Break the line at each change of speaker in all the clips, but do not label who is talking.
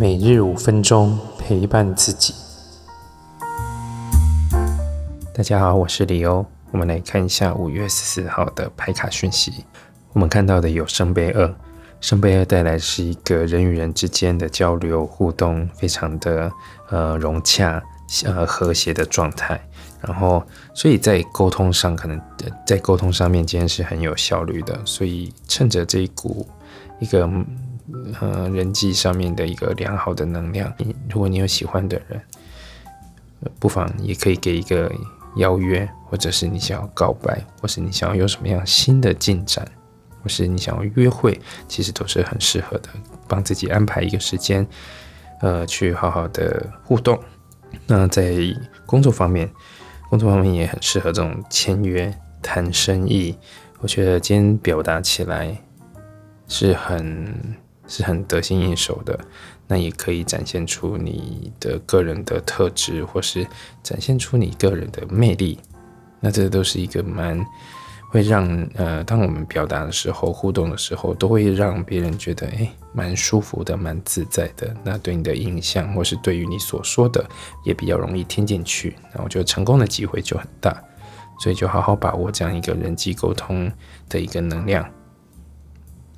每日五分钟陪伴自己。大家好，我是李欧。我们来看一下五月十四号的牌卡讯息。我们看到的有圣杯二，圣杯二带来是一个人与人之间的交流互动，非常的呃融洽、呃和谐的状态。然后，所以在沟通上，可能在沟通上面，今天是很有效率的。所以趁着这一股一个。呃，人际上面的一个良好的能量。如果你有喜欢的人，不妨也可以给一个邀约，或者是你想要告白，或是你想要有什么样新的进展，或是你想要约会，其实都是很适合的。帮自己安排一个时间，呃，去好好的互动。那在工作方面，工作方面也很适合这种签约、谈生意。我觉得今天表达起来是很。是很得心应手的，那也可以展现出你的个人的特质，或是展现出你个人的魅力。那这都是一个蛮会让呃，当我们表达的时候、互动的时候，都会让别人觉得诶蛮舒服的、蛮自在的。那对你的印象，或是对于你所说的，也比较容易听进去。那我觉得成功的机会就很大，所以就好好把握这样一个人际沟通的一个能量。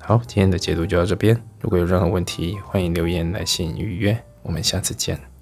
好，今天的解读就到这边。如果有任何问题，欢迎留言来信预约。我们下次见。